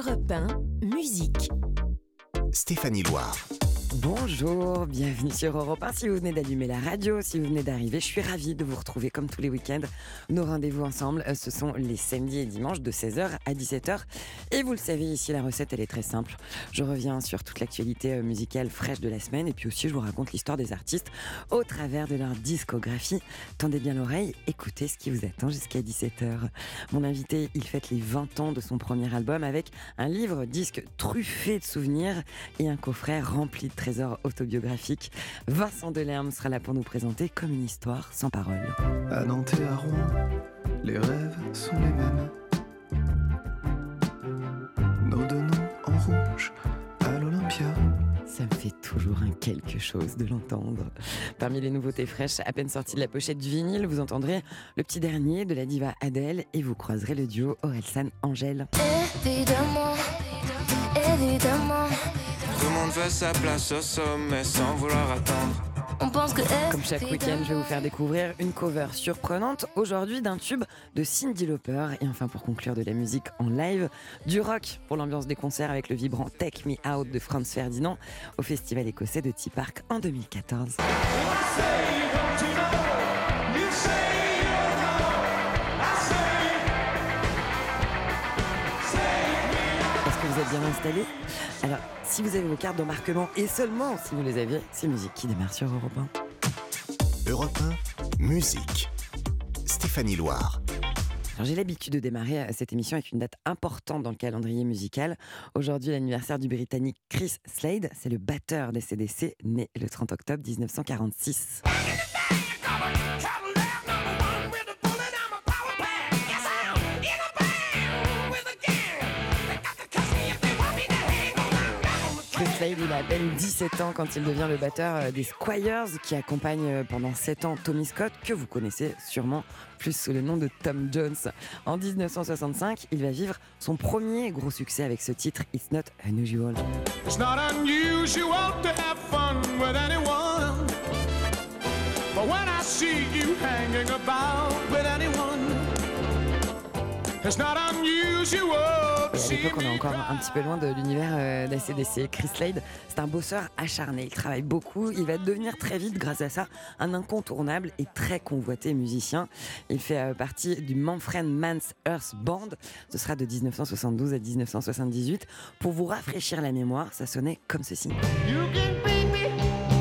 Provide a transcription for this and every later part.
Europe 1, musique. Stéphanie Loire. Bonjour, bienvenue sur Europe 1. Si vous venez d'allumer la radio, si vous venez d'arriver, je suis ravie de vous retrouver comme tous les week-ends. Nos rendez-vous ensemble, euh, ce sont les samedis et dimanches de 16h à 17h. Et vous le savez, ici, la recette, elle est très simple. Je reviens sur toute l'actualité euh, musicale fraîche de la semaine et puis aussi, je vous raconte l'histoire des artistes au travers de leur discographie. Tendez bien l'oreille, écoutez ce qui vous attend jusqu'à 17h. Mon invité, il fête les 20 ans de son premier album avec un livre disque truffé de souvenirs et un coffret rempli de trésor autobiographique. Vincent Delerme sera là pour nous présenter comme une histoire sans parole. À Nantes et à Rouen, les rêves sont les mêmes. Nos deux noms en rouge à l'Olympia. Ça me fait toujours un quelque chose de l'entendre. Parmi les nouveautés fraîches, à peine sorties de la pochette du vinyle, vous entendrez le petit dernier de la diva Adèle et vous croiserez le duo Orelsan-Angèle. Évidemment, évidemment, Tout le monde veut sa place au sommet sans vouloir attendre. on pense que Comme chaque week-end, je vais vous faire découvrir une cover surprenante, aujourd'hui d'un tube de Cindy Lauper. Et enfin, pour conclure de la musique en live, du rock pour l'ambiance des concerts avec le vibrant Take Me Out de Franz Ferdinand au festival écossais de Tea Park en 2014. Êtes bien installés Alors, si vous avez vos cartes d'embarquement, et seulement si vous les aviez, c'est musique qui démarre sur Europe 1. Europe 1, musique. Stéphanie Loire. Alors, j'ai l'habitude de démarrer euh, cette émission avec une date importante dans le calendrier musical. Aujourd'hui, l'anniversaire du Britannique Chris Slade, c'est le batteur des CDC, né le 30 octobre 1946. Slade, il a à peine 17 ans quand il devient le batteur euh, des Squires qui accompagne euh, pendant 7 ans Tommy Scott, que vous connaissez sûrement plus sous le nom de Tom Jones. En 1965, il va vivre son premier gros succès avec ce titre It's Not Unusual. It's not unusual to have fun with anyone. But when I see you hanging about with anyone, Et à see l'époque, on est encore un petit peu loin de l'univers euh, d'ACDC. Chris Slade, c'est un bosseur acharné. Il travaille beaucoup. Il va devenir très vite, grâce à ça, un incontournable et très convoité musicien. Il fait euh, partie du Manfred Mann's Earth Band. Ce sera de 1972 à 1978. Pour vous rafraîchir la mémoire, ça sonnait comme ceci. You can beat me,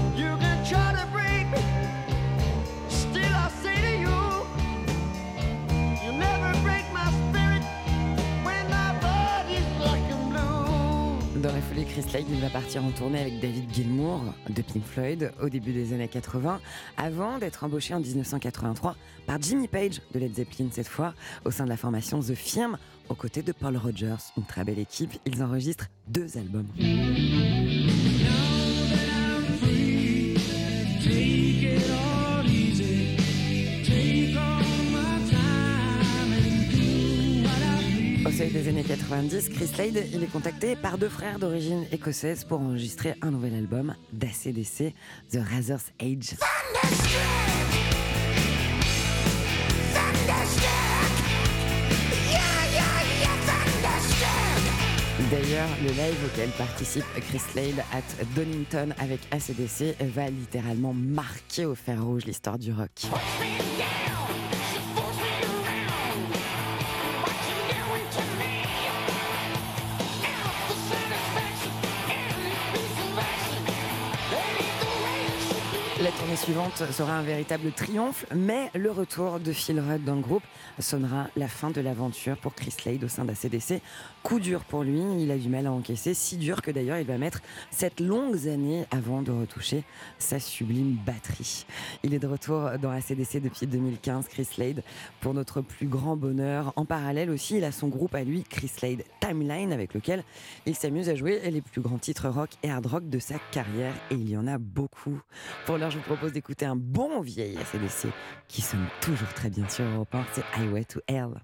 Il va partir en tournée avec David Gilmour de Pink Floyd au début des années 80, avant d'être embauché en 1983 par Jimmy Page de Led Zeppelin cette fois, au sein de la formation The Firm, aux côtés de Paul Rogers, une très belle équipe. Ils enregistrent deux albums. Seuil des années 90, Chris Slade il est contacté par deux frères d'origine écossaise pour enregistrer un nouvel album d'ACDC, The Razor's Age. D'ailleurs, le live auquel participe Chris Slade at Donington avec ACDC va littéralement marquer au fer rouge l'histoire du rock. Suivante sera un véritable triomphe, mais le retour de Phil Rudd dans le groupe sonnera la fin de l'aventure pour Chris Slade au sein d'ACDC. Coup dur pour lui, il a du mal à encaisser, si dur que d'ailleurs il va mettre sept longues années avant de retoucher sa sublime batterie. Il est de retour dans ACDC depuis 2015, Chris Slade, pour notre plus grand bonheur. En parallèle aussi, il a son groupe à lui, Chris Slade Timeline, avec lequel il s'amuse à jouer les plus grands titres rock et hard rock de sa carrière, et il y en a beaucoup. Pour l'heure, je vous propose d'écouter un bon vieil ACDC qui sonne toujours très bien sur Europe 1, c'est Highway to Hell.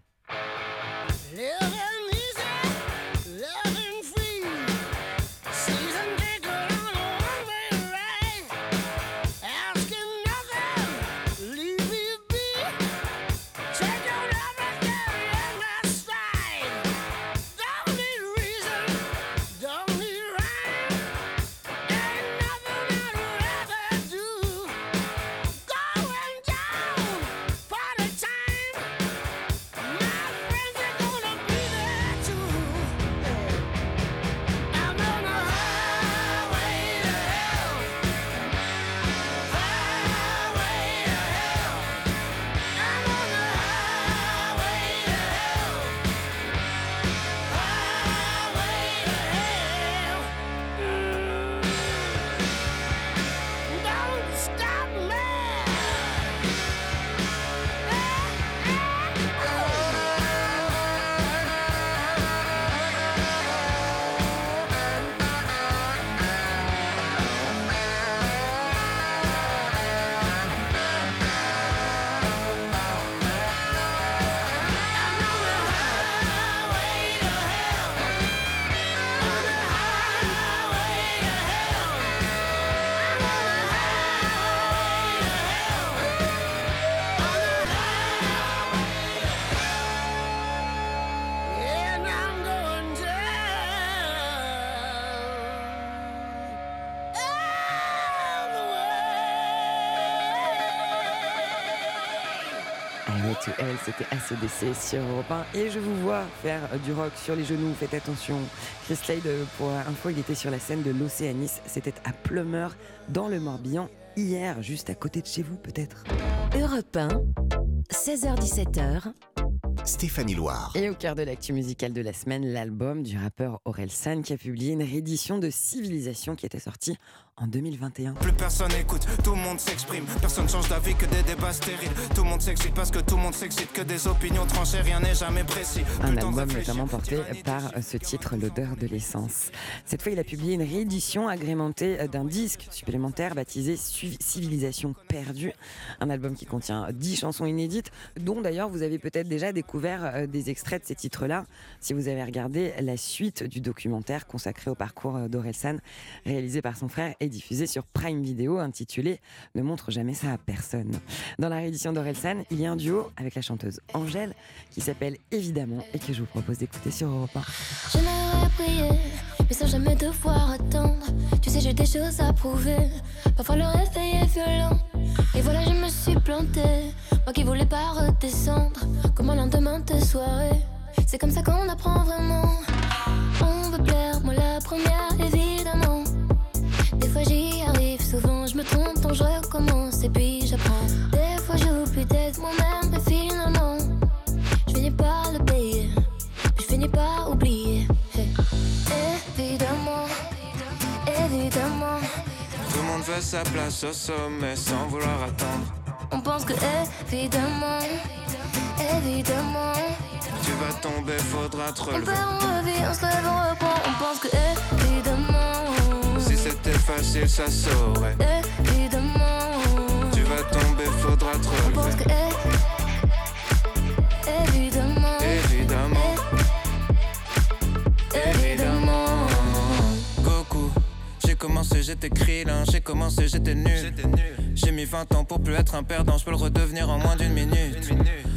ACDC sur Europe 1. Et je vous vois faire du rock sur les genoux, faites attention. Chris Slade, pour info, il était sur la scène de l'Océanis, c'était à Plumeur, dans le Morbihan, hier, juste à côté de chez vous peut-être. Europe 1, 16h-17h, Stéphanie Loire. Et au cœur de l'actu musicale de la semaine, l'album du rappeur Aurel San qui a publié une réédition de Civilisation qui était sortie en 2021. Plus personne écoute, tout le monde s'exprime. Personne change d'avis que des débats stériles. Tout le monde s'excite parce que tout le monde s'excite. Que des opinions tranchées, rien n'est jamais précis. Plus Un album notamment porté par euh, ce titre, L'odeur de l'essence. Cette fois, il a publié une réédition agrémentée euh, d'un disque supplémentaire baptisé Civilisation perdue. Un album qui contient 10 chansons inédites, dont d'ailleurs vous avez peut-être déjà découvert euh, des extraits de ces titres-là, si vous avez regardé la suite du documentaire consacré au parcours euh, d'Orelsan, réalisé par son frère et diffusé sur Prime Video, intitulé Ne montre jamais ça à personne. Dans la réédition d'Orelsan, il y a un duo avec la chanteuse Angèle, qui s'appelle Évidemment, et que je vous propose d'écouter sur Europe 1. J'aimerais prier, mais sans jamais devoir attendre. Tu sais, j'ai des choses à prouver. Parfois le réveil est violent. Et voilà, je me suis plantée. Moi qui voulais pas redescendre. Comme un lendemain de soirée. C'est comme ça qu'on apprend vraiment. On veut plaire, moi la première, je recommence et puis j'apprends. Des fois j'oublie d'être moi-même, mais finalement, je finis par le payer. Je finis par oublier. Hey. Évidemment, évidemment, Tout le monde veut sa place au sommet sans vouloir attendre. on pense que évidemment, évidemment, Tu vas tomber, faudra te on relever. perd, on revit, on se lève, on reprend, on pense que évidemment, c'était facile, ça saurait. évidemment, Tu vas tomber, faudra te relever. que évidemment, Évidemment, évidemment. Goku. J'ai commencé, j'étais Krillin. J'ai commencé, j'étais nul. J'ai mis 20 ans pour plus être un perdant. Je peux le redevenir en moins d'une minute.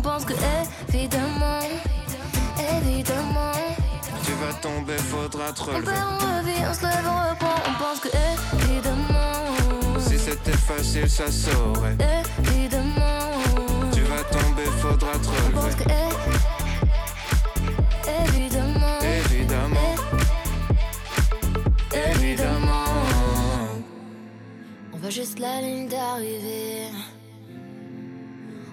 On pense que évidemment, évidemment, Tu vas tomber, faudra te on relever. perd, on revit, on se lève, on reprend, on pense que évidemment, Si c'était facile, ça saurait. évidemment, Tu vas tomber, faudra te on pense que évidemment, Évidemment, évidemment. On voit juste la ligne d'arrivée.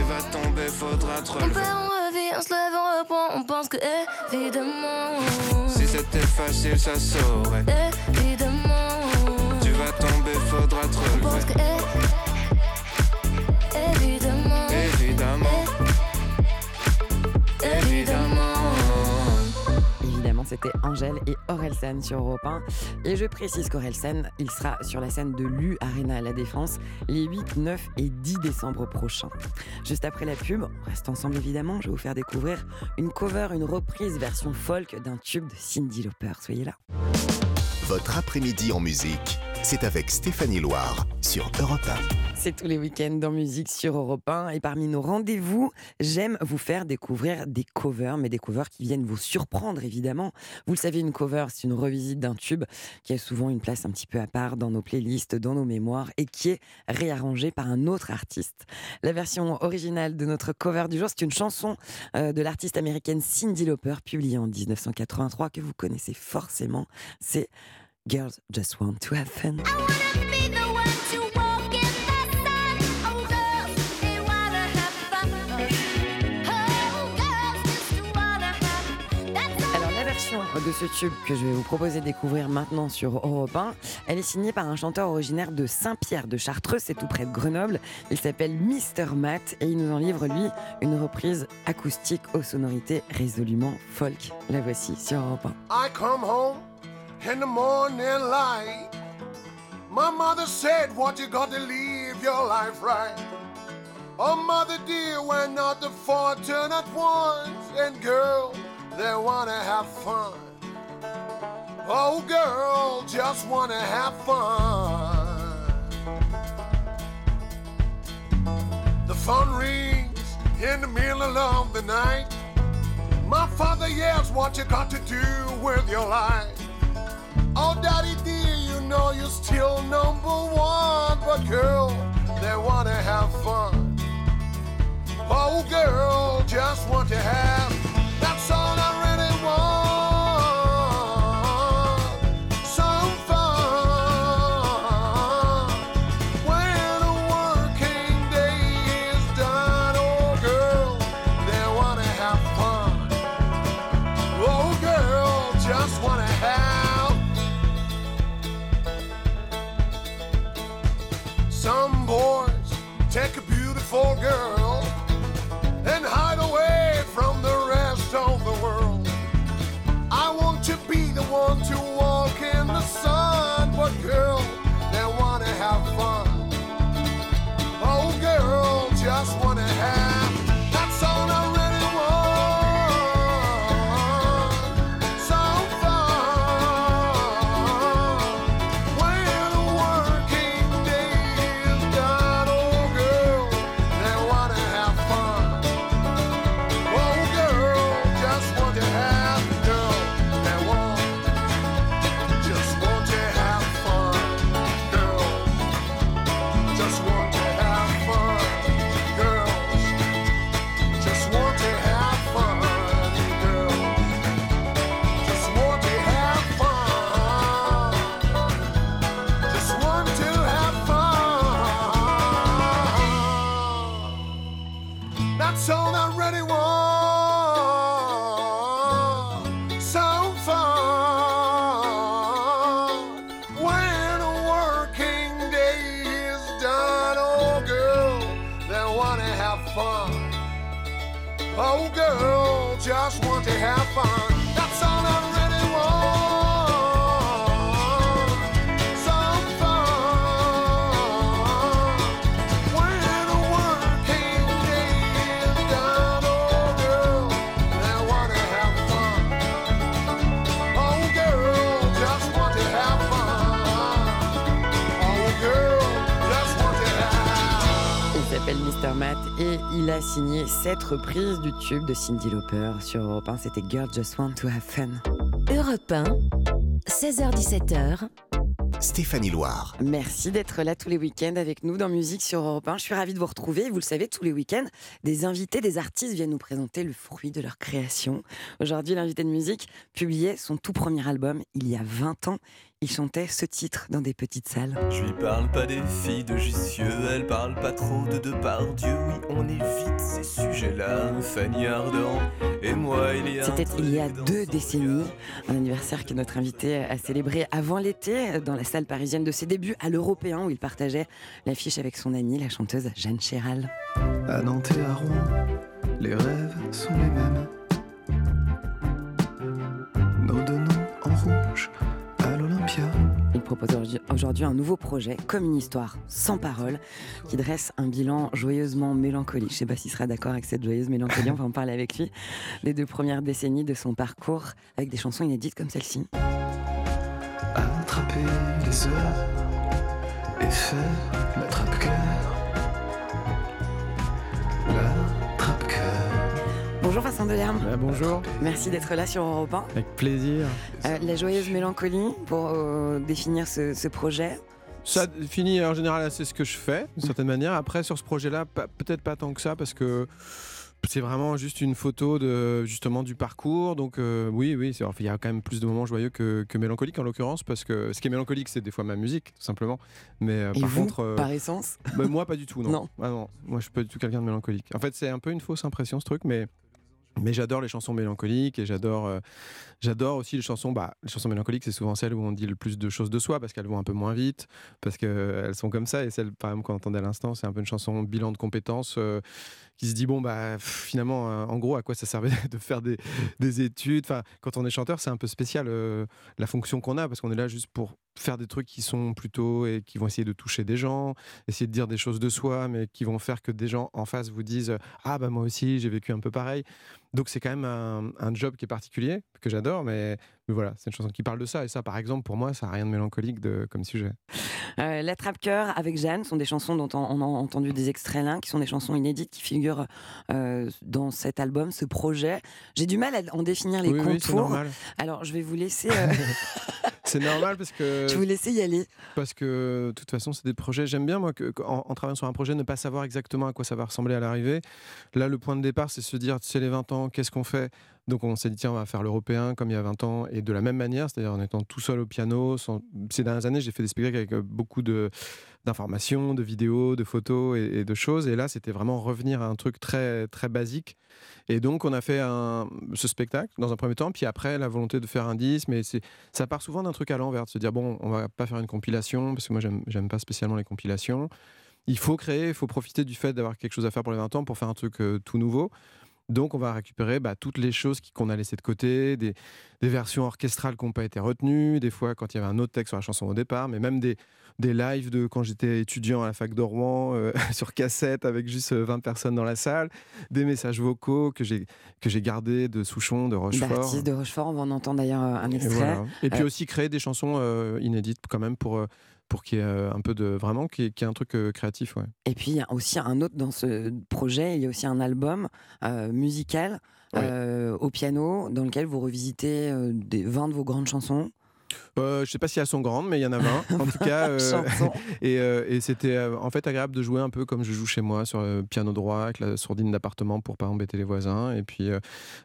Tu vas tomber, faudra te on relever. perd, on revit, on se lève, on reprend, on pense que évidemment, Si c'était facile, ça saurait. évidemment. Tu vas tomber, faudra te pense relever. que é- évidemment, Évidemment, c'était Angèle et Orelsan sur Europe 1. Et je précise qu'Orelsan, il sera sur la scène de l'U Arena à la Défense les 8, 9 et 10 décembre prochains. Juste après la pub, on reste ensemble évidemment, je vais vous faire découvrir une cover, une reprise version folk d'un tube de Cindy Lauper. Soyez là. Votre après-midi en musique, c'est avec Stéphanie Loire sur Europe 1. C'est tous les week-ends dans musique sur Europe 1 et parmi nos rendez-vous, j'aime vous faire découvrir des covers, mais des covers qui viennent vous surprendre évidemment. Vous le savez, une cover, c'est une revisite d'un tube qui a souvent une place un petit peu à part dans nos playlists, dans nos mémoires et qui est réarrangée par un autre artiste. La version originale de notre cover du jour, c'est une chanson euh, de l'artiste américaine Cyndi Lauper publiée en 1983 que vous connaissez forcément. C'est Girls Just Want to Have Fun. Alors la version de ce tube que je vais vous proposer de découvrir maintenant sur Europe 1, elle est signée par un chanteur originaire de Saint-Pierre de Chartreux, c'est tout près de Grenoble. Il s'appelle Mister Matt et il nous en livre, lui, une reprise acoustique aux sonorités résolument folk. La voici sur Europe 1. I come home in the morning light. My mother said, What you got to live your life right. Oh, mother dear, we're not the fortunate ones. And girl, they wanna have fun. Oh, girl, just wanna have fun. The phone rings in the middle of the night. My father yells, What you got to do with your life? Daddy dear, you know you're still number one. But, girl, they wanna have fun. Oh, girl, just want to have. Cette reprise du tube de Cindy Lauper sur Europe 1. C'était Girl Just Want to Have Fun. Europe 1, 16h17h, Stéphanie Loire. Merci d'être là tous les week-ends avec nous dans Musique sur Europe 1. Je suis ravie de vous retrouver. Vous le savez, tous les week-ends, des invités, des artistes viennent nous présenter le fruit de leur création. Aujourd'hui, l'invité de musique publiait son tout premier album il y a 20 ans. Il chantait ce titre dans des petites salles. Je lui parle pas des filles de Jussieu, elle parle pas trop de Depardieu. Oui, on évite ces sujets-là. Fanny Ardant et moi, il y a. C'était il y a deux décennies, un anniversaire que notre invité a célébré avant l'été dans la salle parisienne de ses débuts à l'Européen où il partageait l'affiche avec son amie, la chanteuse Jeanne Chéral. À Nantes et à Rouen, les rêves sont les mêmes. Propose aujourd'hui- un nouveau projet, comme une histoire sans parole, qui dresse un bilan joyeusement mélancolique. Je ne sais pas s'il sera d'accord avec cette joyeuse mélancolie, on va en parler avec lui. Les deux premières décennies de son parcours, avec des chansons inédites comme celle-ci. Attraper les heures et faire la Bonjour Vincent Delerme, Ah, bonjour, merci d'être là sur Europe 1. avec plaisir. Euh, la joyeuse mélancolie, pour euh, définir ce, ce projet. Ça finit en général, c'est ce que je fais d'une certaine manière. Après, sur ce projet-là, peut-être pas tant que ça parce que c'est vraiment juste une photo de justement du parcours. Donc euh, oui, oui, il y a quand même plus de moments joyeux que, que mélancoliques en l'occurrence parce que ce qui est mélancolique, c'est des fois ma musique, tout simplement. Mais euh, Et par vous, contre, euh, par essence? bah, moi pas du tout, non. Non. Ah non, moi je suis pas du tout quelqu'un de mélancolique. En fait, c'est un peu une fausse impression ce truc, mais Mais j'adore les chansons mélancoliques et j'adore euh, j'adore aussi les chansons. Bah, les chansons mélancoliques, c'est souvent celles où on dit le plus de choses de soi parce qu'elles vont un peu moins vite, parce qu'elles sont comme ça. Et celle, par exemple, qu'on entendait à l'instant, c'est un peu une chanson bilan de compétences euh, qui se dit bon, bah, finalement, euh, en gros, à quoi ça servait de faire des, des études? Enfin, quand on est chanteur, c'est un peu spécial euh, la fonction qu'on a parce qu'on est là juste pour faire des trucs qui sont plutôt et qui vont essayer de toucher des gens, essayer de dire des choses de soi, mais qui vont faire que des gens en face vous disent ah bah moi aussi j'ai vécu un peu pareil. Donc c'est quand même un, un job qui est particulier que j'adore, mais, mais voilà, c'est une chanson qui parle de ça et ça par exemple pour moi ça n'a rien de mélancolique de, comme sujet. Euh, L'attrape-cœur avec Jeanne sont des chansons dont on, a entendu des extraits là, qui sont des chansons inédites qui figurent euh, dans cet album, ce projet. J'ai du mal à en définir les Oui, oui, contours. normal. Alors je vais vous laisser, euh, C'est normal parce que je vous laisser y aller. Parce que de toute façon, c'est des projets. J'aime bien, moi, que, en, en travaillant sur un projet, ne pas savoir exactement à quoi ça va ressembler à l'arrivée. Là, le point de départ, c'est se dire c'est les 20 ans, qu'est-ce qu'on fait? Donc, on s'est dit tiens, on va faire l'européen comme il y a 20 ans et de la même manière, c'est-à-dire en étant tout seul au piano. Ces dernières années, j'ai fait des spectacles avec euh, beaucoup d'informations, de vidéos, de photos et, de choses. Et là, c'était vraiment revenir à un truc très très basique. Et donc, on a fait ce spectacle dans un premier temps, puis après, la volonté de faire un disque. Mais ça part souvent d'un truc à l'envers, de se dire bon, on va pas faire une compilation, parce que moi, j'aime pas spécialement les compilations. Il faut créer, il faut profiter du fait d'avoir quelque chose à faire pour les 20 ans pour faire un truc euh, tout nouveau. Donc, on va récupérer bah, toutes les choses qu'on a laissées de côté, des, des versions orchestrales qui n'ont pas été retenues, des fois quand il y avait un autre texte sur la chanson au départ, mais même des, des lives de quand j'étais étudiant à la fac de Rouen euh, sur cassette avec juste euh, 20 personnes dans la salle, des messages vocaux que j'ai que j'ai gardés de Souchon, de Rochefort. De Rochefort, on va en entendre d'ailleurs euh, un Et, extrait. voilà. Et puis Euh, aussi créer des chansons euh, inédites quand même pour, euh, pour qu'il y ait euh, un peu de vraiment qu'il y ait, qu'il y ait un truc euh, créatif. Ouais. Et puis il y a aussi un autre dans ce projet, il y a aussi un album euh, musical au piano dans lequel vous revisitez des 20 de vos grandes chansons. Euh, je sais pas si elles sont grandes, mais il y en a 20 en tout cas. euh, et euh, et c'était euh, en fait agréable de jouer un peu comme je joue chez moi sur le piano droit avec la sourdine d'appartement pour pas embêter les voisins. Et puis euh,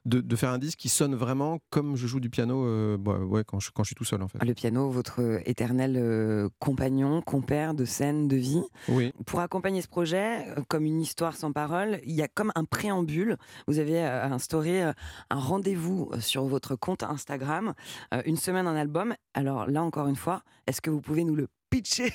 de, de faire un disque qui sonne vraiment comme je joue du piano euh, bah, ouais, quand, je, quand je suis tout seul en fait. Le piano, votre éternel euh, compagnon, compère de scène, de vie. Oui. Pour accompagner ce projet, euh, comme une histoire sans parole, il y a comme un préambule. Vous avez euh, instauré euh, un rendez-vous euh, sur votre compte Instagram, euh, une semaine un album. Alors là, encore une fois, est-ce que vous pouvez nous le pitcher?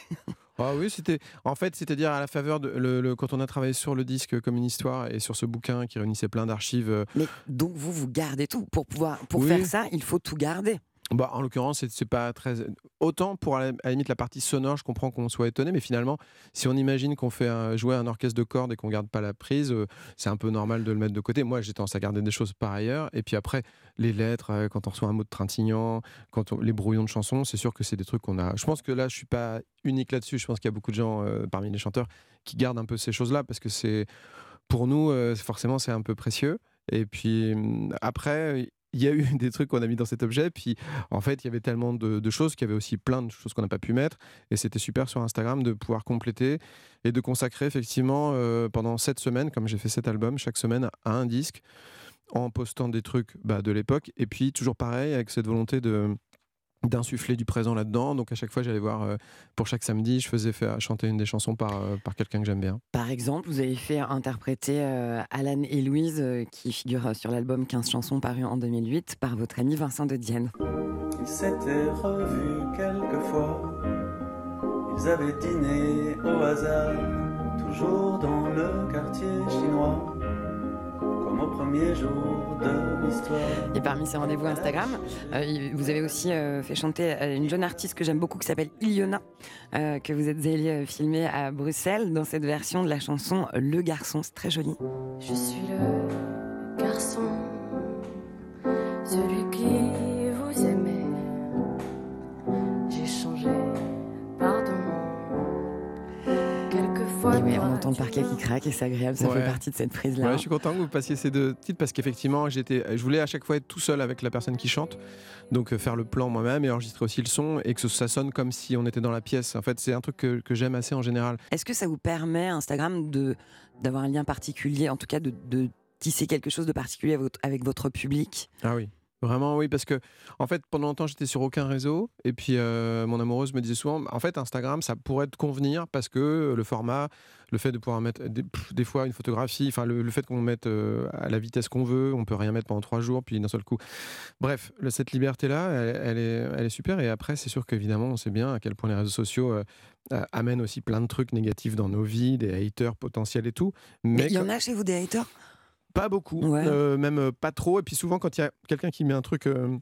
Ah oui, c'était en fait, c'est-à-dire à la faveur de le, le- quand on a travaillé sur le disque comme une histoire et sur ce bouquin qui réunissait plein d'archives. euh, Mais donc vous, vous gardez tout. Pour pouvoir pour Oui. faire ça, il faut tout garder. Bah, en l'occurrence, c'est- pas très. Autant pour à la, limite la partie sonore, je comprends qu'on soit étonné, mais finalement, si on imagine qu'on fait jouer un orchestre de cordes et qu'on garde pas la prise, euh, c'est un peu normal de le mettre de côté. Moi, j'ai tendance à garder des choses par ailleurs. Et puis après, les lettres, euh, quand on reçoit un mot de Trintignant, quand les brouillons de chansons, c'est sûr que c'est des trucs qu'on a. Je pense que là, je suis pas unique là-dessus. Je pense qu'il y a beaucoup de gens euh, parmi les chanteurs qui gardent un peu ces choses-là parce que c'est pour nous, forcément, c'est un peu précieux. Et puis hum, après, il y a eu des trucs qu'on a mis dans cet objet. Puis en fait, il y avait tellement de, choses qu'il y avait aussi plein de choses qu'on n'a pas pu mettre. Et c'était super sur Instagram de pouvoir compléter et de consacrer effectivement euh, pendant sept semaines, comme j'ai fait cet album, chaque semaine à un disque, en postant des trucs bah, de l'époque. Et puis toujours pareil, avec cette volonté de d'insuffler du présent là-dedans. Donc à chaque fois, j'allais voir, euh, pour chaque samedi, je faisais faire chanter une des chansons par, euh, par quelqu'un que j'aime bien. Par exemple, vous avez fait interpréter euh, Alan et Louise, euh, qui figurent sur l'album 15 chansons paru en 2008, par votre ami Vincent de Dienne. Ils s'étaient revus quelquefois. Ils avaient dîné au hasard, toujours dans le quartier chinois, comme au premier jour de l'histoire. Et parmi ces rendez-vous Instagram, euh, vous avez aussi euh, fait chanter euh, une jeune artiste que j'aime beaucoup qui s'appelle Iliona, euh, que vous êtes allé euh, filmer à Bruxelles dans cette version de la chanson Le Garçon. C'est très joli. Je suis le garçon, celui qui vous aimait. J'ai changé, pardon. Oui, on entend le parquet qui craque et c'est agréable, ça Ouais. fait partie de cette prise-là. Ouais, je suis content que vous passiez ces deux titres parce qu'effectivement, j'étais, je voulais à chaque fois être tout seul avec la personne qui chante, donc euh, faire le plan moi-même et enregistrer aussi le son et que ça sonne comme si on était dans la pièce. En fait, c'est un truc que, que j'aime assez en général. Est-ce que ça vous permet, Instagram, de d'avoir un lien particulier, en tout cas de, de tisser quelque chose de particulier avec votre, avec votre public? Ah oui. Vraiment, oui, parce que en fait, pendant longtemps, j'étais sur aucun réseau. Et puis, euh, mon amoureuse me disait souvent, en fait, Instagram, ça pourrait te convenir parce que le format, le fait de pouvoir mettre des, fois une photographie, enfin, le, le fait qu'on mette euh, à la vitesse qu'on veut, on peut rien mettre pendant trois jours, puis d'un seul coup. Bref, cette liberté-là, elle, elle est, elle est super. Et après, c'est sûr qu'évidemment, on sait bien à quel point les réseaux sociaux euh, amènent aussi plein de trucs négatifs dans nos vies, des haters potentiels et tout. Mais il y en a chez vous des haters? Pas beaucoup, Ouais. euh, même euh, pas trop. Et puis souvent, quand il y a quelqu'un qui met un truc euh,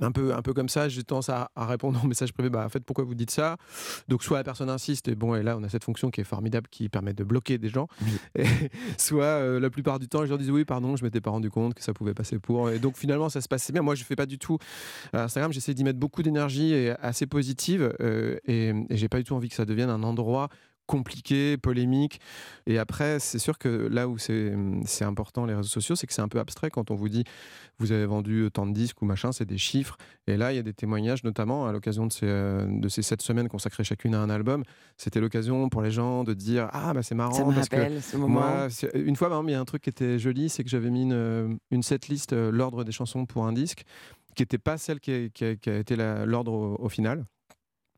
un, peu, un peu comme ça, j'ai tendance à, à répondre en message privé bah, en fait, pourquoi vous dites ça? Donc, soit la personne insiste, et bon, et là, on a cette fonction qui est formidable qui permet de bloquer des gens. Et soit euh, la plupart du temps, les gens disent oui, pardon, je m'étais pas rendu compte que ça pouvait passer pour. Et donc, finalement, ça se passait bien. Moi, je fais pas du tout. Instagram, j'essaie d'y mettre beaucoup d'énergie et assez positive. euh, et et j'ai pas du tout envie que ça devienne un endroit compliqué, polémique. Et après, c'est sûr que là où c'est c'est important, les réseaux sociaux, c'est que c'est un peu abstrait quand on vous dit vous avez vendu tant de disques ou machin, c'est des chiffres. Et là, il y a des témoignages, notamment à l'occasion de ces, euh, de ces sept semaines consacrées chacune à un album. C'était l'occasion pour les gens de dire Ah, bah c'est marrant. Ça me parce que rappelle ce moment. Moi, c'est- une fois, il y a un truc qui était joli, c'est que j'avais mis une, une setlist, euh, l'ordre des chansons pour un disque, qui n'était pas celle qui a, qui a- qui a été l'ordre au, au final.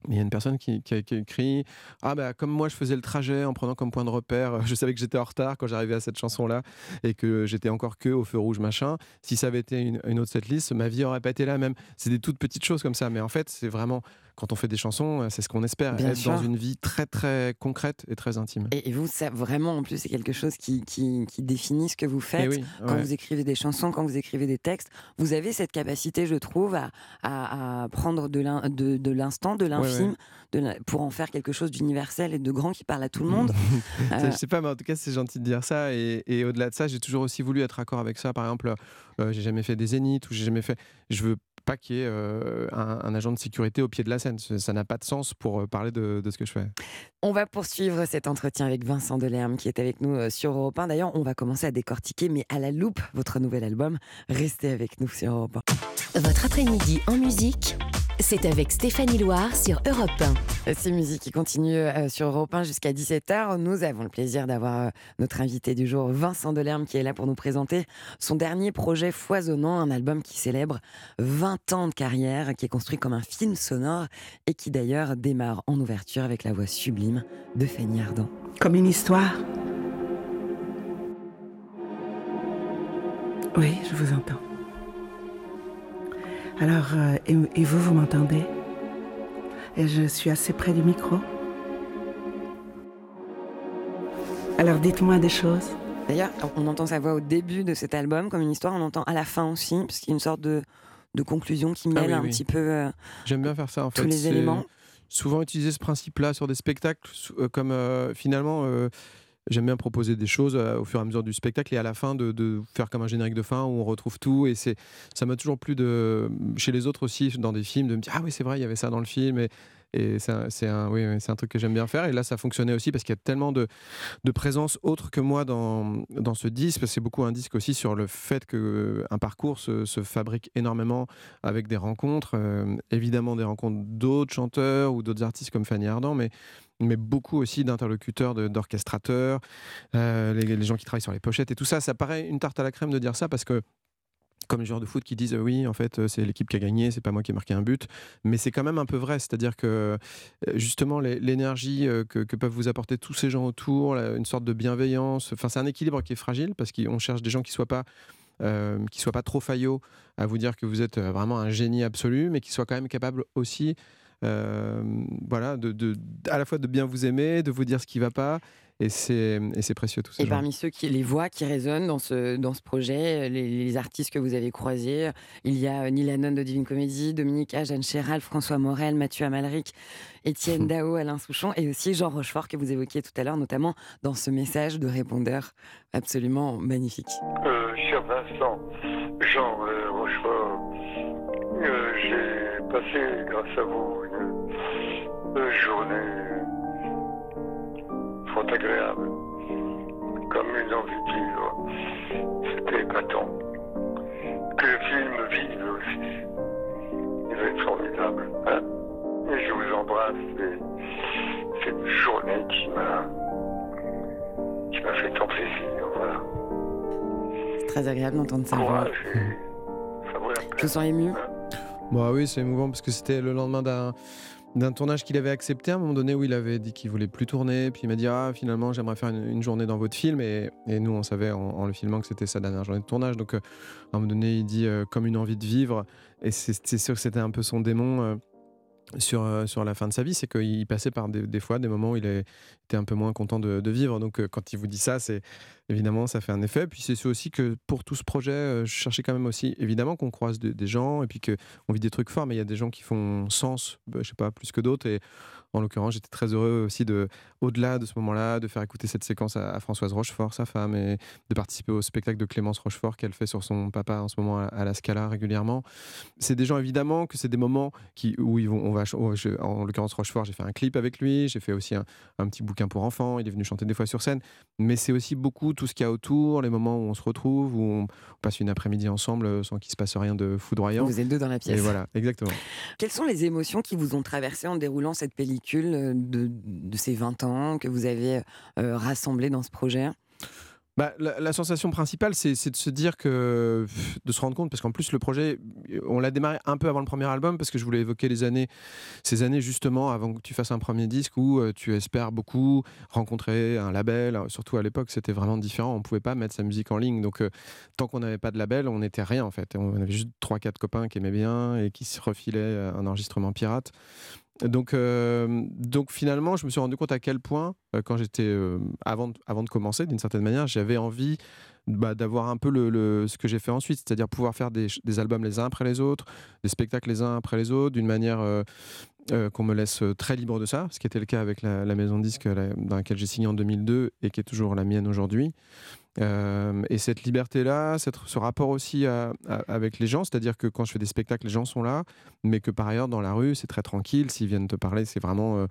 Il y a une personne qui, a, écrit Ah, bah, comme moi, je faisais le trajet en prenant comme point de repère, euh, je savais que j'étais en retard quand j'arrivais à cette chanson-là et que j'étais encore que au feu rouge, machin. Si ça avait été une, autre setlist, ma vie aurait pas été la même. C'est des toutes petites choses comme ça. Mais en fait, c'est vraiment, quand on fait des chansons, euh, c'est ce qu'on espère, Bien être sûr. dans une vie très, très concrète et très intime. Et, et vous, ça vraiment, en plus, c'est quelque chose qui, qui, qui définit ce que vous Eh faites. oui, Quand ouais. vous écrivez des chansons, quand vous écrivez des textes, vous avez cette capacité, je trouve, à, à- à prendre de l'in- de de l'instant, de l'infime, ouais. la- pour en faire quelque chose d'universel et de grand qui parle à tout le monde. Euh, Je sais pas, mais en tout cas, c'est gentil de dire ça. Et, et au-delà de ça, j'ai toujours aussi voulu être accord avec ça. Par exemple, euh, j'ai jamais fait des zéniths ou j'ai jamais fait. Je veux pas qu'il y ait euh, un, un agent de sécurité au pied de la scène. Ça ça n'a pas de sens pour euh, parler de, de ce que je fais. On va poursuivre cet entretien avec Vincent Delerme qui est avec nous euh, sur Europe 1. D'ailleurs, on va commencer à décortiquer, mais à la loupe, votre nouvel album. Restez avec nous sur Europe 1. Votre après-midi en musique, c'est avec Stéphanie Loire sur Europe 1. C'est musique qui continue euh, sur Europe 1 jusqu'à 17h. Nous avons le plaisir d'avoir euh, notre invité du jour, Vincent Delerme, qui est là pour nous présenter son dernier projet foisonnant, un album qui célèbre 20 ans de carrière, qui est construit comme un film sonore et qui d'ailleurs démarre en ouverture avec la voix sublime de Fanny Ardant. Comme une histoire. Oui, je vous entends. Alors, euh, et, et vous, vous m'entendez? Et je suis assez près du micro Alors, dites-moi des choses. D'ailleurs, on entend sa voix au début de cet album comme une histoire, on entend à la fin aussi, parce qu'il y a une sorte de, de conclusion qui mêle Ah oui, un oui. petit peu euh, J'aime bien faire ça en tous fait. les C'est éléments. Souvent utiliser ce principe-là sur des spectacles, euh, comme euh, finalement. J'aime bien proposer des choses euh, au fur et à mesure du spectacle et à la fin de, faire comme un générique de fin où on retrouve tout. Et c'est, ça m'a toujours plu de, chez les autres aussi, dans des films, de me dire Ah oui, c'est vrai, il y avait ça dans le film. Et, c'est un, oui, un truc que j'aime bien faire. Et là, ça fonctionnait aussi parce qu'il y a tellement de, de présence autre que moi dans, dans ce disque. C'est beaucoup un disque aussi sur le fait qu'un parcours se, se fabrique énormément avec des rencontres. euh, évidemment, des rencontres d'autres chanteurs ou d'autres artistes comme Fanny Ardant, mais mais beaucoup aussi d'interlocuteurs, d'orchestrateurs, euh, les, gens qui travaillent sur les pochettes et tout ça. Ça paraît une tarte à la crème de dire ça parce que comme les joueurs de foot qui disent oui, en fait, euh, c'est l'équipe qui a gagné, c'est pas moi qui ai marqué un but. Mais c'est quand même un peu vrai. C'est-à-dire que euh, justement, l'énergie que, peuvent vous apporter tous ces gens autour, une sorte de bienveillance, enfin, c'est un équilibre qui est fragile parce qu'on cherche des gens qui soient pas. qui soient pas trop faillots à vous dire que vous êtes vraiment un génie absolu, mais qui soient quand même capables aussi voilà, de, de- à la fois de bien vous aimer, de vous dire ce qui va pas, et c'est et c'est précieux tout ça. Et parmi ceux qui, les voix qui résonnent dans ce, dans ce projet, les, les artistes que vous avez croisés, il y a Neil Hannon de Divine Comedy, Dominique A, Jeanne Chéral, François Morel, Mathieu Amalric, Étienne Dao, Alain Souchon et aussi Jean Rochefort que vous évoquiez tout à l'heure, notamment dans ce message de répondeur absolument magnifique. Euh, cher Vincent, Jean euh, Rochefort, euh, j'ai passé, grâce à vous, une, une journée fort agréable, comme une envie de vivre. C'était épatant. Que le film vive aussi. Il va être formidable. hein. et je vous embrasse. Et c'est une journée qui m'a qui m'a fait tant plaisir. Voilà. C'est très agréable d'entendre voix. Courage et. Je vous sens ému. Bah oui, c'est émouvant parce que c'était le lendemain d'un tournage qu'il avait accepté à un moment donné où il avait dit qu'il voulait plus tourner, puis il m'a dit ah finalement j'aimerais faire une, journée dans votre film et, nous on savait en, le filmant que c'était sa dernière journée de tournage donc euh, à un moment donné il dit euh, comme une envie de vivre et c'est c'est sûr que c'était un peu son démon euh, sur, euh, sur la fin de sa vie, c'est qu'il passait par des, des fois des moments où il était un peu moins content de, vivre. Donc euh, quand il vous dit ça, c'est évidemment ça fait un effet. Puis c'est aussi que pour tout ce projet, euh, je cherchais quand même aussi évidemment qu'on croise de- des gens et puis qu'on vit des trucs forts, mais il y a des gens qui font sens, bah, je sais pas, plus que d'autres. Et en l'occurrence, j'étais très heureux aussi de, au-delà de ce moment-là, de faire écouter cette séquence à, Françoise Rochefort, sa femme, et de participer au spectacle de Clémence Rochefort qu'elle fait sur son papa en ce moment à, la Scala régulièrement. C'est des gens évidemment que c'est des moments qui, où ils vont, on va, je- en l'occurrence Rochefort, j'ai fait un clip avec lui, j'ai fait aussi un, un petit bouquin pour enfants, il est venu chanter des fois sur scène, mais c'est aussi beaucoup tout ce qu'il y a autour, les moments où on se retrouve, où on, passe une après-midi ensemble euh, sans qu'il se passe rien de foudroyant. Vous êtes deux dans la pièce. Et voilà, exactement. Quelles sont les émotions qui vous ont traversé en déroulant cette pellicule euh, de, de ces 20 ans que vous avez euh, rassemblées dans ce projet? Bah, la, sensation principale, c'est de se dire que. de se rendre compte, parce qu'en plus, le projet, on l'a démarré un peu avant le premier album, parce que je voulais évoquer ces années justement avant que tu fasses un premier disque où euh, tu espères beaucoup rencontrer un label. Surtout à l'époque, c'était vraiment différent. On pouvait pas mettre sa musique en ligne. Donc, euh, tant qu'on n'avait pas de label, on n'était rien en fait. On avait juste 3-4 copains qui aimaient bien et qui se refilaient euh, un enregistrement pirate. Donc, euh, donc finalement, je me suis rendu compte à quel point, euh, quand j'étais euh, avant, de- avant de commencer, d'une certaine manière, j'avais envie bah, d'avoir un peu le, ce que j'ai fait ensuite, c'est-à-dire pouvoir faire des, albums les uns après les autres, des spectacles les uns après les autres, d'une manière qu'on me laisse très libre de ça, ce qui était le cas avec la, maison de disque dans laquelle j'ai signé en 2002 et qui est toujours la mienne aujourd'hui. Euh, et cette liberté-là, ce rapport aussi à- à- avec les gens, c'est-à-dire que quand je fais des spectacles, les gens sont là, mais que par ailleurs, dans la rue, c'est très tranquille. S'ils viennent te parler, c'est vraiment euh,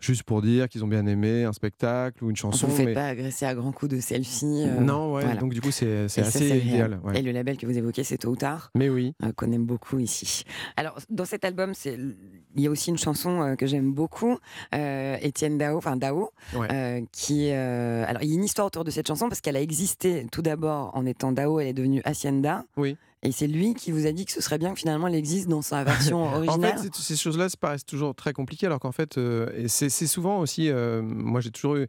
juste pour dire qu'ils ont bien aimé un spectacle ou une On chanson. ne vous fait mais- pas agresser à grands coups de selfie. euh, Non, ouais, voilà. donc du coup, c'est ça, assez idéal. ouais. Et le label que vous évoquez, c'est Tôt ou Tard, Mais oui. euh, qu'on aime beaucoup ici. Alors, dans cet album, il y a aussi une chanson que j'aime beaucoup, Étienne Dao, enfin Dao, Ouais. qui alors il y a une histoire autour de cette chanson parce qu'elle a existé tout d'abord en étant Dao, elle est devenue Hacienda. Oui. Et c'est lui qui vous a dit que ce serait bien que finalement elle existe dans sa version En originale. fait, c'est- ces choses-là se paraissent toujours très compliquées, alors qu'en fait, euh, c'est souvent aussi. euh, moi, j'ai toujours eu-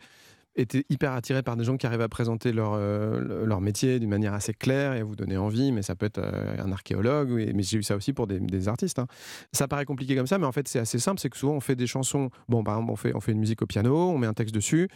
été hyper attiré par des gens qui arrivent à présenter leur, euh, le- leur métier d'une manière assez claire et à vous donner envie, mais ça peut être euh, un archéologue, mais j'ai eu ça aussi pour des, artistes. hein. Ça paraît compliqué comme ça, mais en fait, c'est assez simple. C'est que souvent, on fait des chansons. Bon, par on fait, on fait une musique au piano, on met un texte dessus,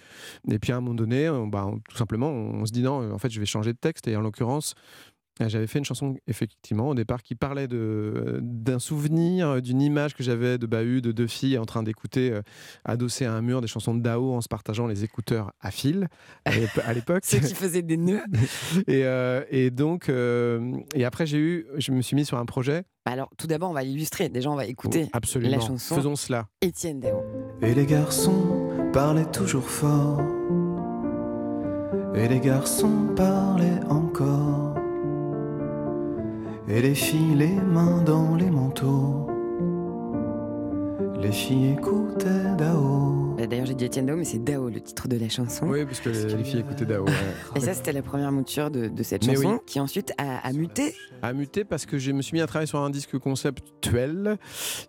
et puis à un moment donné, on- bah, on- tout simplement, on, se dit non, en fait, je vais changer de texte, et en l'occurrence, euh, j'avais fait une chanson, effectivement, au départ, qui parlait de- d'un souvenir, euh, d'une image que j'avais de bahut, de deux filles en train d'écouter, euh, adossées à un mur, des chansons de Dao en se partageant les écouteurs à fil à l'ép- à l'époque. Ceux qui faisaient des nœuds. et, euh, et donc, euh, et après, j'ai eu, je me suis mis sur un projet. Alors, tout d'abord, on va l'illustrer. Déjà, on va écouter Absolument. la chanson. Faisons cela. Étienne Dao. Et les garçons parlaient toujours fort. Et les garçons parlaient encore. Et les filles les mains dans les manteaux. Les filles écoutaient Dao. Bah, D'ailleurs, j'ai dit Étienne Dao, mais c'est Dao le titre de la chanson. Oui, parce que les, les filles écoutaient Dao. ouais. Et ça, c'était la première mouture de, de cette Mais chanson, oui. qui ensuite a, a muté. a muté parce que je me suis mis à travailler sur un disque conceptuel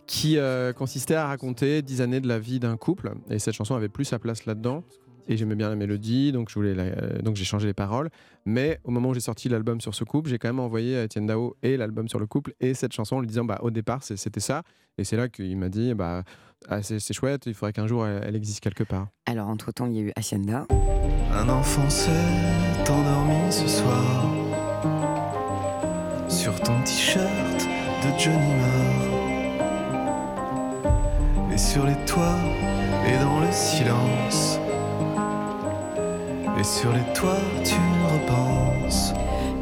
qui euh, consistait à raconter dix années de la vie d'un couple. Et cette chanson avait plus sa place là-dedans. Et j'aimais bien la mélodie, donc je voulais la- euh, donc j'ai changé les paroles. Mais au moment où j'ai sorti l'album sur ce couple, j'ai quand même envoyé à Etienne Dao et l'album sur le couple et cette chanson en lui disant bah au départ c'était ça. Et c'est là qu'il m'a dit bah ah, c'est chouette, il faudrait qu'un jour elle, elle existe quelque part. Alors, entre-temps, il y a eu Hacienda. Un enfant s'est endormi ce soir sur ton t-shirt de Johnny Marr. Et sur les toits et dans le silence. Et sur les toits, tu repenses.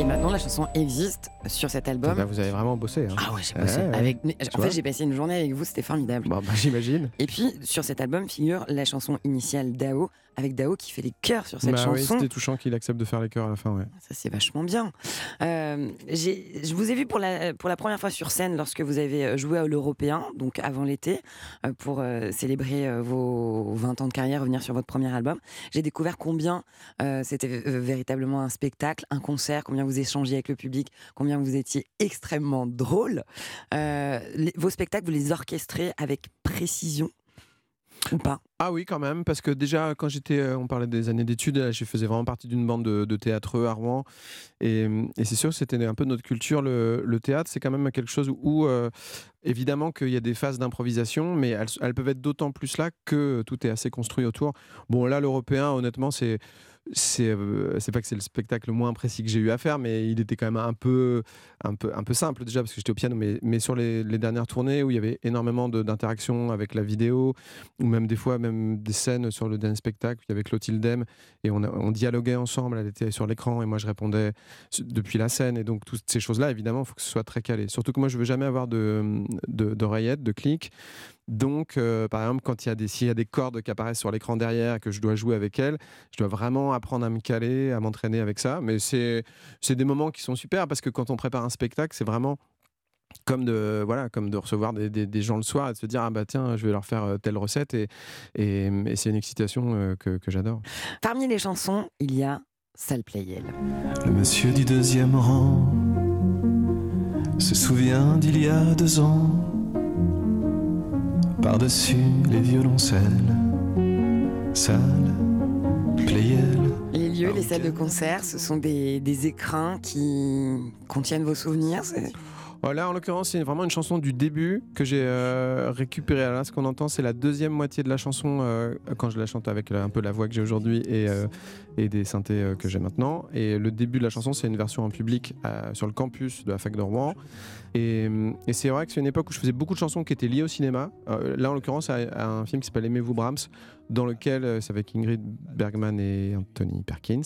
Et maintenant, la chanson existe sur cet album. Là, vous avez vraiment bossé. hein. Ah ouais, j'ai bossé. Ouais. Avec... Tu En fait, j'ai passé une journée avec vous, c'était formidable. Bon, bah, j'imagine. Et puis, sur cet album figure la chanson initiale Dao avec Dao qui fait les chœurs sur cette Bah oui, chanson. c'était touchant qu'il accepte de faire les chœurs à la fin, ouais. Ça, c'est vachement bien. Euh, je vous ai vu pour la, pour la première fois sur scène lorsque vous avez euh, joué à l'Européen, donc avant l'été, euh, pour euh, célébrer euh, vos 20 ans de carrière, revenir sur votre premier album. J'ai découvert combien c'était véritablement un spectacle, un concert, combien vous échangiez avec le public, combien vous étiez extrêmement drôle. Les- vos spectacles, vous les orchestrez avec précision ou pas? Ah oui, quand même, parce que déjà, quand j'étais, euh, on parlait des années d'études, je faisais vraiment partie d'une bande de, de théâtreux à Rouen. Et, et c'est sûr que c'était un peu notre culture. Le, théâtre, c'est quand même quelque chose où, euh, évidemment, qu'il y a des phases d'improvisation, mais elles, peuvent être d'autant plus là que tout est assez construit autour. Bon, là, l'européen, honnêtement, c'est. C'est euh, pas que c'est le spectacle le moins précis que j'ai eu à faire, mais il était quand même un peu, un peu, un peu simple déjà parce que j'étais au piano. Mais, mais sur les, dernières tournées où il y avait énormément d'interactions avec la vidéo, ou même des fois des scènes sur le dernier spectacle, il y Clotilde Dem, et on, on dialoguait ensemble, elle était sur l'écran et moi je répondais depuis la scène, et donc toutes ces choses-là, évidemment, il faut que ce soit très calé. Surtout que moi je veux jamais avoir de de- d'oreillettes, de, clics. Donc, euh, par exemple, quand il y a des s'il y a des cordes qui apparaissent sur l'écran derrière et que je dois jouer avec elles, je dois vraiment apprendre à me caler, à m'entraîner avec ça. Mais c'est c'est des moments qui sont super parce que quand on prépare un spectacle, c'est vraiment comme de voilà comme de recevoir des, des- des gens le soir et de se dire ah bah tiens je vais leur faire euh, telle recette et, et, et c'est une excitation euh, que, que j'adore. Parmi les chansons, il y a Sale Playel. Le monsieur du deuxième rang se souvient d'il y a deux ans, par-dessus les violoncelles, salle, playel. Les lieux, les salles de concert, ce sont des, des écrins qui contiennent vos souvenirs. Là, en l'occurrence, c'est vraiment une chanson du début que j'ai euh, récupérée. Là, ce qu'on entend, c'est la deuxième moitié de la chanson euh, quand je la chante avec un peu la voix que j'ai aujourd'hui et, euh, des synthés que j'ai maintenant. Et le début de la chanson, c'est une version en public sur le campus de la fac de Rouen. Et, c'est vrai que c'est une époque où je faisais beaucoup de chansons qui étaient liées au cinéma. Là, en l'occurrence, à, à un film qui s'appelle Aimez-vous Brahms, dans lequel euh, c'est avec Ingrid Bergman et Anthony Perkins.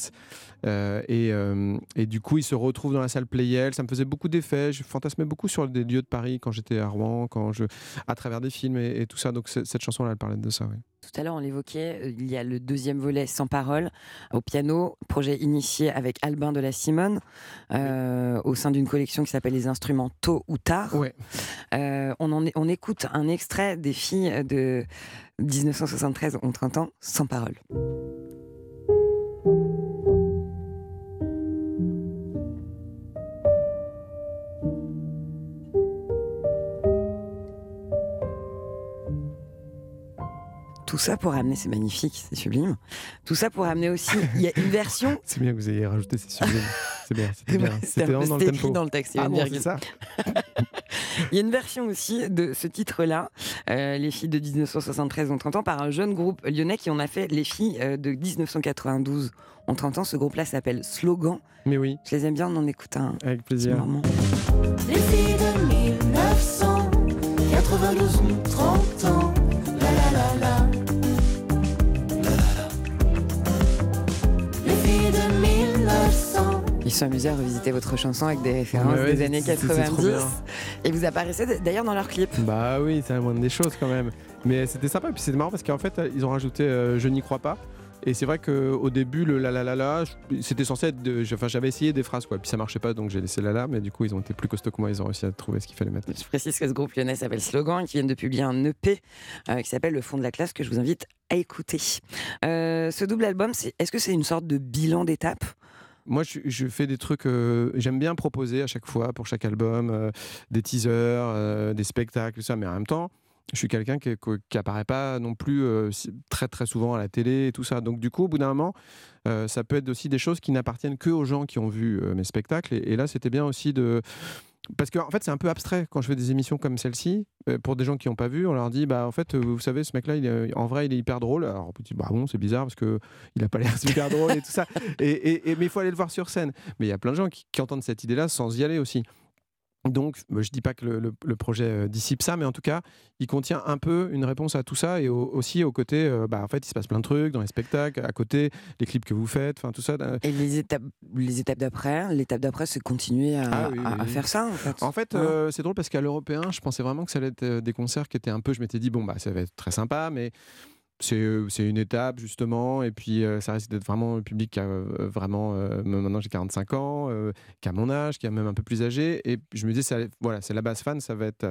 Euh, et, euh, et du coup, ils se retrouvent dans la salle Playel. Ça me faisait beaucoup d'effets. Je fantasmais beaucoup sur des lieux de Paris quand j'étais à Rouen, quand je, à travers des films et, et tout ça. Donc cette chanson-là, elle parlait de ça. oui. Tout à l'heure, on l'évoquait, il y a le deuxième volet sans parole au piano, projet initié avec Albin de la Simone euh, au sein d'une collection qui s'appelle Les instruments tôt ou tard. On, en est- on écoute un extrait des filles de 1973 ont 30 ans sans parole. Tout ça pour amener, c'est magnifique, c'est sublime. Tout ça pour amener aussi, il y a une version C'est bien que vous ayez rajouté. C'est bien. C'était C'est bien. C'était c'était- vraiment dans le c'était tempo. écrit dans le texte, il y a Ah une bon, c'est virgule. ça. Il y a une version aussi de ce titre-là, euh, Les filles de 1973 ont 30 ans, par un jeune groupe lyonnais qui en a fait Les filles euh, de 1992 ont 30 ans. Ce groupe-là s'appelle Slogan. Mais oui. Je les aime bien, on en écoute un. Avec plaisir. Les filles de 1992 ont 30 ans. Ils se sont amusés à revisiter votre chanson avec des références ouais, des années c'est- c'est trop 90. bien. Et vous apparaissez d'ailleurs dans leur clip. Bah oui, c'est la moindre des choses quand même. Mais c'était sympa. Et puis c'est marrant parce qu'en fait, ils ont rajouté euh, Je n'y crois pas. Et c'est vrai qu'au début, le la la la la, c'était censé être. de- Enfin, j'avais essayé des phrases, quoi. Puis ça marchait pas, donc j'ai laissé la la. Mais du coup, ils ont été plus costauds que moi. Ils ont réussi à trouver ce qu'il fallait mettre. Je précise que ce groupe lyonnais s'appelle Slogan et qui vient de publier un EP euh, qui s'appelle Le fond de la classe que je vous invite à écouter. Euh, ce double album, est-ce que c'est une sorte de bilan d'étape? Moi, je, fais des trucs. euh, J'aime bien proposer à chaque fois, pour chaque album, euh, des teasers, euh, des spectacles, tout ça. Mais en même temps, je suis quelqu'un qui, qui apparaît pas non plus très très souvent à la télé et tout ça. Donc du coup, au bout d'un moment, ça peut être aussi des choses qui n'appartiennent que aux gens qui ont vu mes spectacles. Et là, c'était bien aussi de parce qu'en fait, c'est un peu abstrait quand je fais des émissions comme celle-ci. Euh, pour des gens qui n'ont pas vu, on leur dit bah en fait, euh, vous savez, ce mec-là, il est- en vrai, il est hyper drôle. Alors on dire bah bon, c'est bizarre parce que il a pas l'air super drôle et tout ça. Et, mais il faut aller le voir sur scène. Mais il y a plein de gens qui, qui entendent cette idée-là sans y aller aussi. Donc, bah, je dis pas que le, le- le projet euh, dissipe ça, mais en tout cas, il contient un peu une réponse à tout ça et au- aussi au côté, euh, bah, en fait, il se passe plein de trucs dans les spectacles, à côté, les clips que vous faites, enfin tout ça. Et les étapes, les étapes d'après, l'étape d'après, c'est continuer à, Ah oui, à- oui, à oui. faire ça en fait. En fait, euh, c'est drôle parce qu'à l'européen, je pensais vraiment que ça allait être des concerts qui étaient un peu. Je m'étais dit, bon, bah, ça va être très sympa, mais c'est euh, c'est une étape justement, et puis euh, ça risque d'être vraiment un public qui a euh, vraiment, maintenant j'ai 45 ans, qui a mon âge, qui est même un peu plus âgé, et je me dis, ça, voilà, c'est la base fan, ça va être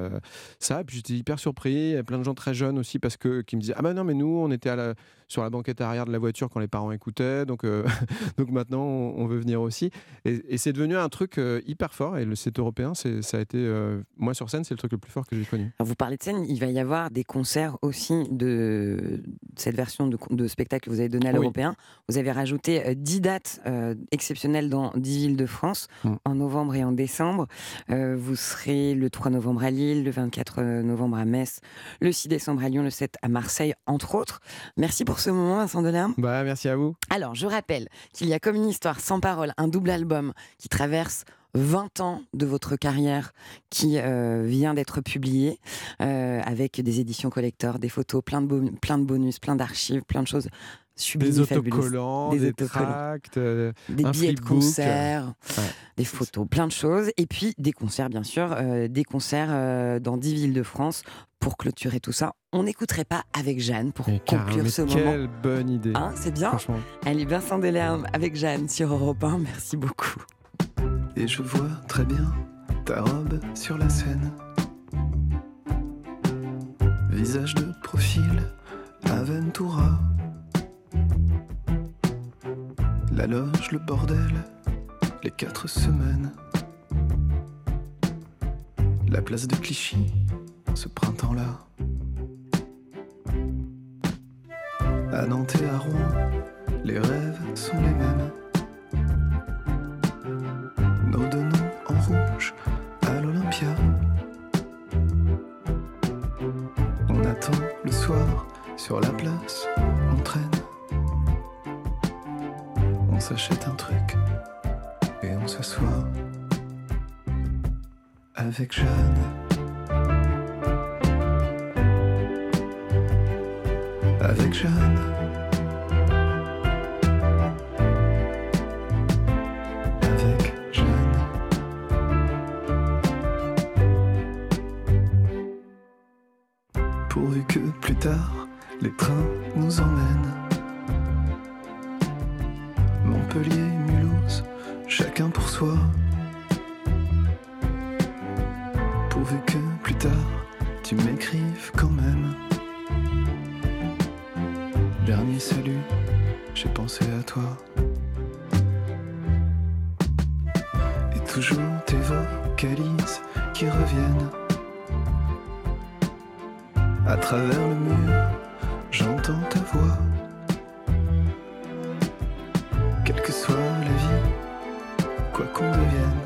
ça, et puis j'étais hyper surpris, a plein de gens très jeunes aussi, parce que qui me disaient, ah bah non, mais nous, on était à la, sur la banquette arrière de la voiture quand les parents écoutaient, donc, euh, donc maintenant on, veut venir aussi, et, et c'est devenu un truc euh, hyper fort, et le c'est européen, ça a été, euh, moi sur scène, c'est le truc le plus fort que j'ai connu. Alors, vous parlez de scène, il va y avoir des concerts aussi de cette version de, de spectacle que vous avez donné à Oui. l'Européen. Vous avez rajouté euh, 10 dates euh, exceptionnelles dans 10 villes de France, Mm. en novembre et en décembre. Vous serez le 3 novembre à Lille, le 24 novembre à Metz, le 6 décembre à Lyon, le 7 à Marseille, entre autres. Merci pour ce moment, Vincent Delerme. Bah, merci à vous. Alors, je rappelle qu'il y a comme une histoire sans parole, un double album qui traverse 20 ans de votre carrière qui euh, vient d'être publié euh, avec des éditions collector, des photos, plein de, bo- plein de bonus, plein d'archives, plein de choses Des autocollants, des, autocollants. tracts, euh, des un billets de flipbook. concert, Ouais. des photos, plein de choses. Et puis des concerts, bien sûr, euh, des concerts euh, dans 10 villes de France. Pour clôturer tout ça, on n'écouterait pas avec Jeanne pour Mais conclure mais ce quelle moment. bonne idée. Hein, c'est bien Franchement. Allez, Vincent Delerme avec Jeanne sur Europe 1. Merci beaucoup. Et je vois très bien ta robe sur la scène. Visage de profil, Aventura. La loge, le bordel, les quatre semaines. La place de Clichy, ce printemps-là. À Nantes et à Rouen, les rêves sont les mêmes. Reviennent. À travers le mur, j'entends ta voix. Quelle que soit la vie, quoi qu'on devienne.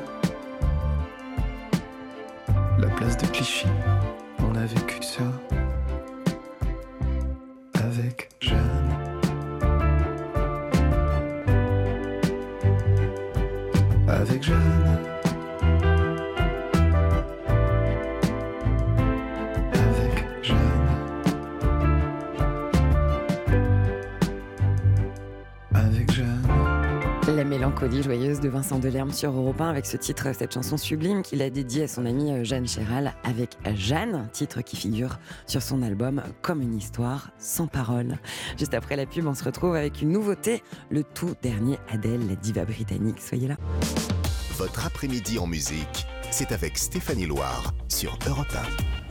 La place de Clichy, on a vécu Vincent Delerme sur Europe 1 avec ce titre, cette chanson sublime qu'il a dédiée à son amie euh, Jeanne Chéral avec Jeanne, titre qui figure sur son album Comme une histoire sans parole. Juste après la pub, on se retrouve avec une nouveauté, le tout dernier Adèle, la diva britannique. Soyez là. Votre après-midi en musique, c'est avec Stéphanie Loire sur Europe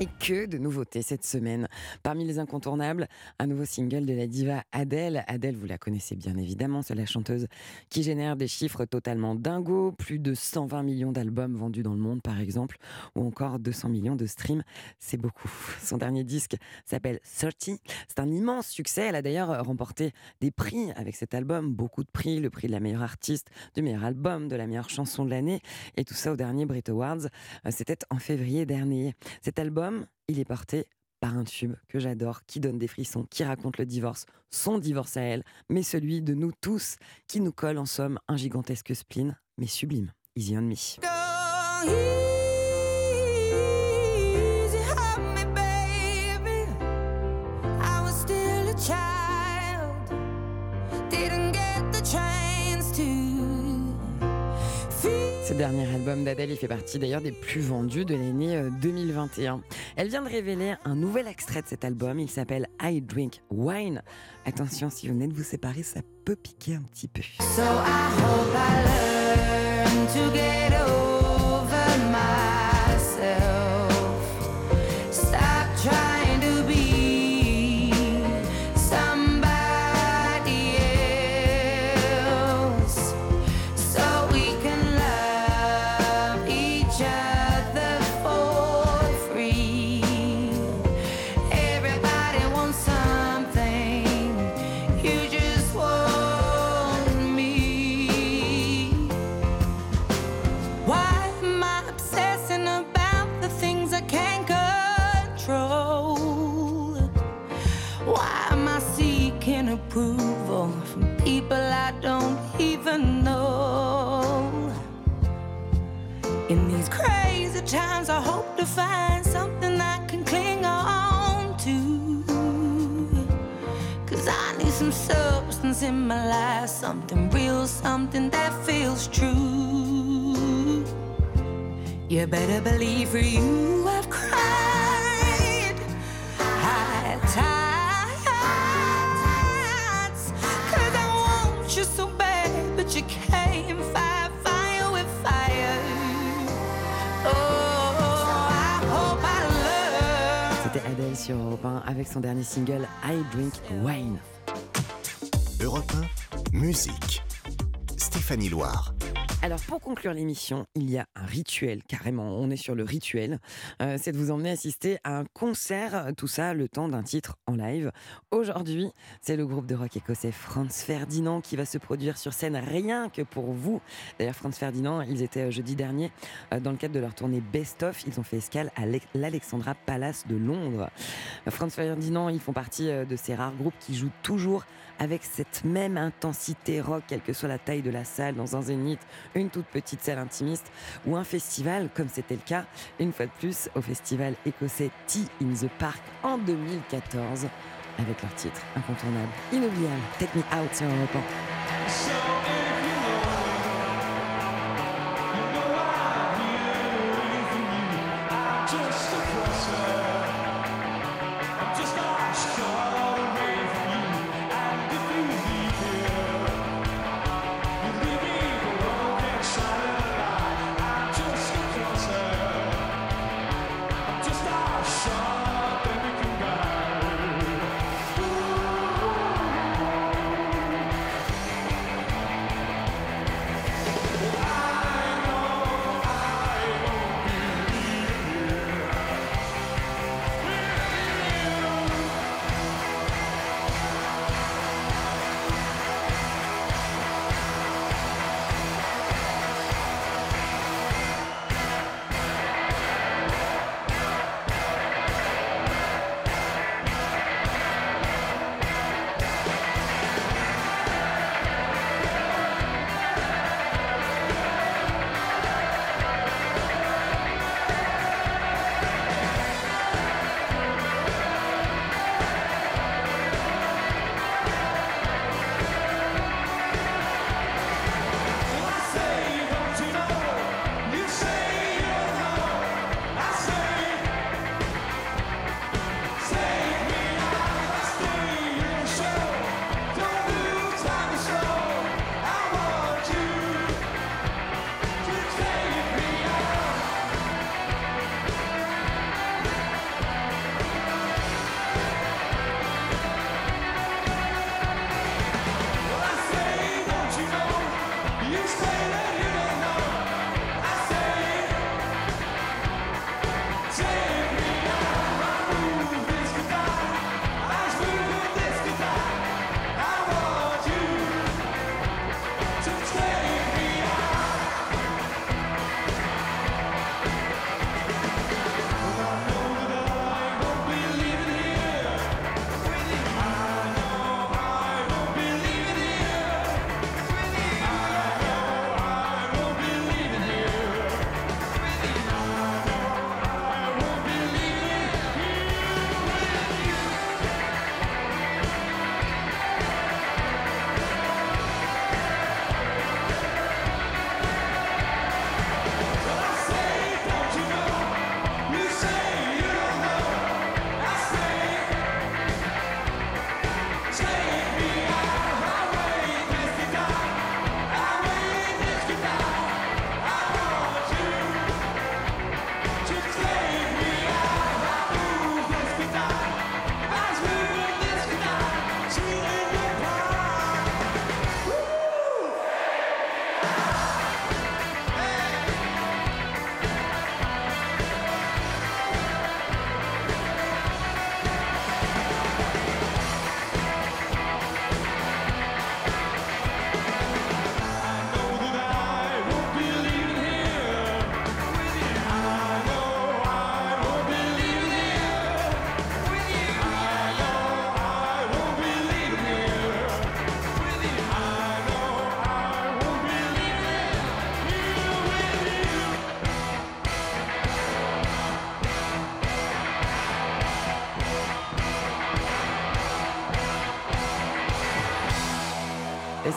Et que de nouveautés cette semaine. Parmi les incontournables, un nouveau single de la diva Adèle. Adèle, vous la connaissez bien évidemment, c'est la chanteuse qui génère des chiffres totalement dingos. Plus de 120 millions d'albums vendus dans le monde, par exemple, ou encore 200 millions de streams. C'est beaucoup. Son dernier disque s'appelle 30. C'est un immense succès. Elle a d'ailleurs remporté des prix avec cet album, beaucoup de prix, le prix de la meilleure artiste, du meilleur album, de la meilleure chanson de l'année, et tout ça au dernier Brit Awards. Euh, C'était en février dernier. Cet album, il est porté par un tube que j'adore, qui donne des frissons, qui raconte le divorce, son divorce à elle, mais celui de nous tous, qui nous colle en somme un gigantesque spleen, mais sublime. Easy on me. Dernier album d'Adèle, il fait partie d'ailleurs des plus vendus de l'année euh, 2021. Elle vient de révéler un nouvel extrait de cet album. Il s'appelle I Drink Wine. Attention, si vous venez de vous séparer, ça peut piquer un petit peu. In these crazy times, I hope to find something I can cling on to. Cause I need some substance in my life, something real, something that feels true. You better believe for you I've cried high tides. Cause I want you so bad, but you can't sur Europe 1 avec son dernier single I Drink Wine. Europe 1, musique. Stéphanie Loire. Alors pour conclure l'émission, il y a un rituel, carrément, on est sur le rituel, Euh, c'est de vous emmener assister à un concert, tout ça le temps d'un titre en live. Aujourd'hui, c'est le groupe de rock écossais Franz Ferdinand qui va se produire sur scène rien que pour vous. D'ailleurs, Franz Ferdinand, ils étaient euh, jeudi dernier euh, dans le cadre de leur tournée Best Of, ils ont fait escale à l'E- l'Alexandra Palace de Londres. Franz Ferdinand, ils font partie de ces rares groupes qui jouent toujours avec cette même intensité rock, quelle que soit la taille de la salle, dans un zénith, une toute petite salle intimiste ou un festival, comme c'était le cas une fois de plus au festival écossais Tea in the Park en 2014, avec leur titre incontournable, inoubliable, Take Me Out sur Europe 1.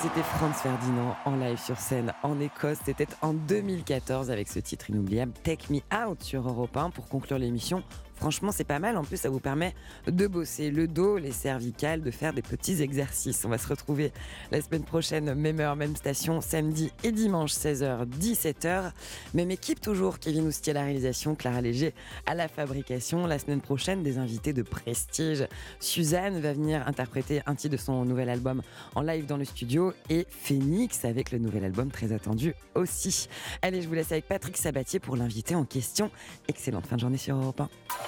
C'était Franz Ferdinand en live sur scène en Écosse. C'était en 2014 avec ce titre inoubliable Take Me Out sur Europe 1 pour conclure l'émission. Franchement, c'est pas mal. En plus, ça vous permet de bosser le dos, les cervicales, de faire des petits exercices. On va se retrouver la semaine prochaine, même heure, même station, samedi et dimanche, 16h, 17h. Même équipe toujours, Kevin Oustier à la réalisation, Clara Léger à la fabrication. La semaine prochaine, des invités de prestige. Suzanne va venir interpréter un titre de son nouvel album en live dans le studio et Phoenix avec le nouvel album très attendu aussi. Allez, je vous laisse avec Patrick Sabatier pour l'invité en question. Excellente fin de journée sur Europe 1.